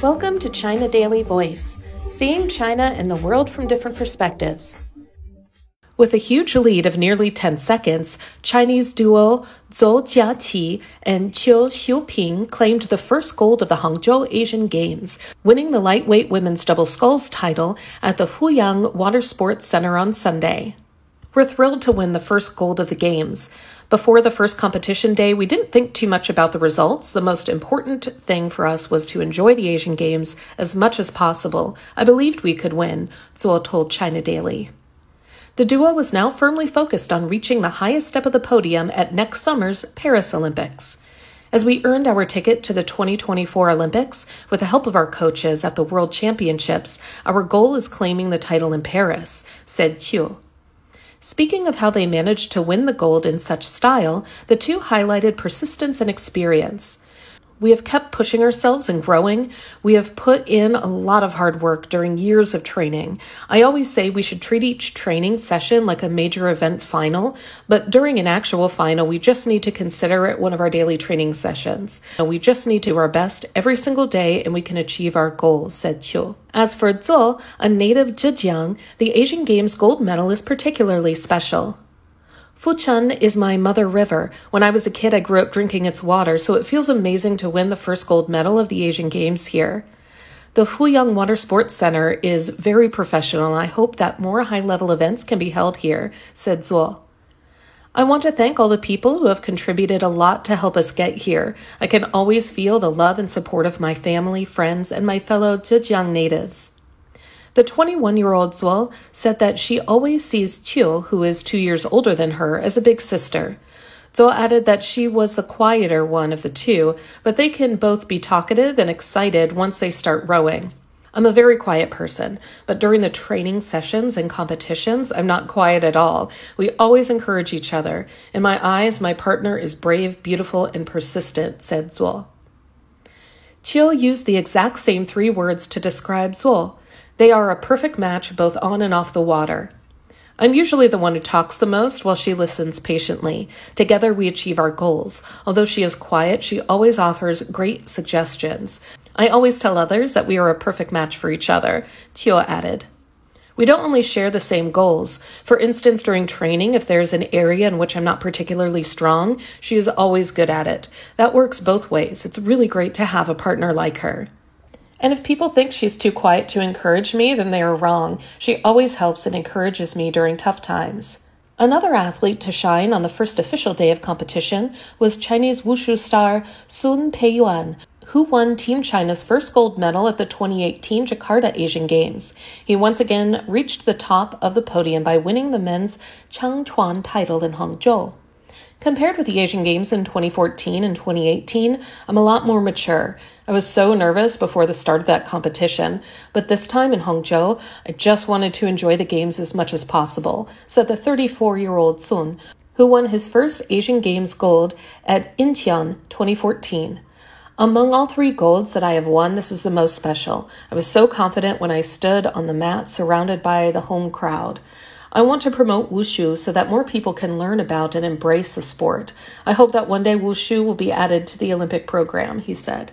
Welcome to China Daily Voice, seeing China and the world from different perspectives. With a huge lead of nearly 10 seconds, Chinese duo Zou Jiaqi and Qiu Xiuping claimed the first gold of the Hangzhou Asian Games, winning the lightweight women's double sculls title at the Fuyang Water Sports Center on Sunday. We're thrilled to win the first gold of the Games. Before the first competition day, we didn't think too much about the results. The most important thing for us was to enjoy the Asian Games as much as possible. I believed we could win, Zou told China Daily. The duo was now firmly focused on reaching the highest step of the podium at next summer's Paris Olympics. As we earned our ticket to the 2024 Olympics with the help of our coaches at the World Championships, our goal is claiming the title in Paris, said Qiu. Speaking of how they managed to win the gold in such style, the two highlighted persistence and experience. We have kept pushing ourselves and growing. We have put in a lot of hard work during years of training. I always say we should treat each training session like a major event final, but during an actual final, we just need to consider it one of our daily training sessions. We just need to do our best every single day and we can achieve our goals, said Qiu. As for Zou, a native Zhejiang, the Asian Games gold medal is particularly special. Fuchun is my mother river. When I was a kid, I grew up drinking its water, so it feels amazing to win the first gold medal of the Asian Games here. The Fuyang Water Sports Center is very professional, and I hope that more high level events can be held here, said Zou. I want to thank all the people who have contributed a lot to help us get here. I can always feel the love and support of my family, friends, and my fellow Zhejiang natives. The 21 year old Zou said that she always sees Qiu, who is two years older than her, as a big sister. Zou added that she was the quieter one of the two, but they can both be talkative and excited once they start rowing. I'm a very quiet person, but during the training sessions and competitions, I'm not quiet at all. We always encourage each other. In my eyes, my partner is brave, beautiful, and persistent, said Zou. Qiu used the exact same three words to describe Zou they are a perfect match both on and off the water. I'm usually the one who talks the most while she listens patiently. Together we achieve our goals. Although she is quiet, she always offers great suggestions. I always tell others that we are a perfect match for each other, Qiu added. We don't only share the same goals. For instance, during training, if there's an area in which I'm not particularly strong, she is always good at it. That works both ways. It's really great to have a partner like her. And if people think she's too quiet to encourage me, then they are wrong. She always helps and encourages me during tough times. Another athlete to shine on the first official day of competition was Chinese wushu star Sun Peiyuan, who won Team China's first gold medal at the 2018 Jakarta Asian Games. He once again reached the top of the podium by winning the men's Changquan title in Hangzhou. Compared with the Asian Games in 2014 and 2018, I'm a lot more mature. I was so nervous before the start of that competition, but this time in Hangzhou, I just wanted to enjoy the games as much as possible, said the 34 year old Sun, who won his first Asian Games gold at Incheon 2014. Among all three golds that I have won, this is the most special. I was so confident when I stood on the mat surrounded by the home crowd. I want to promote wushu so that more people can learn about and embrace the sport. I hope that one day wushu will be added to the Olympic program, he said.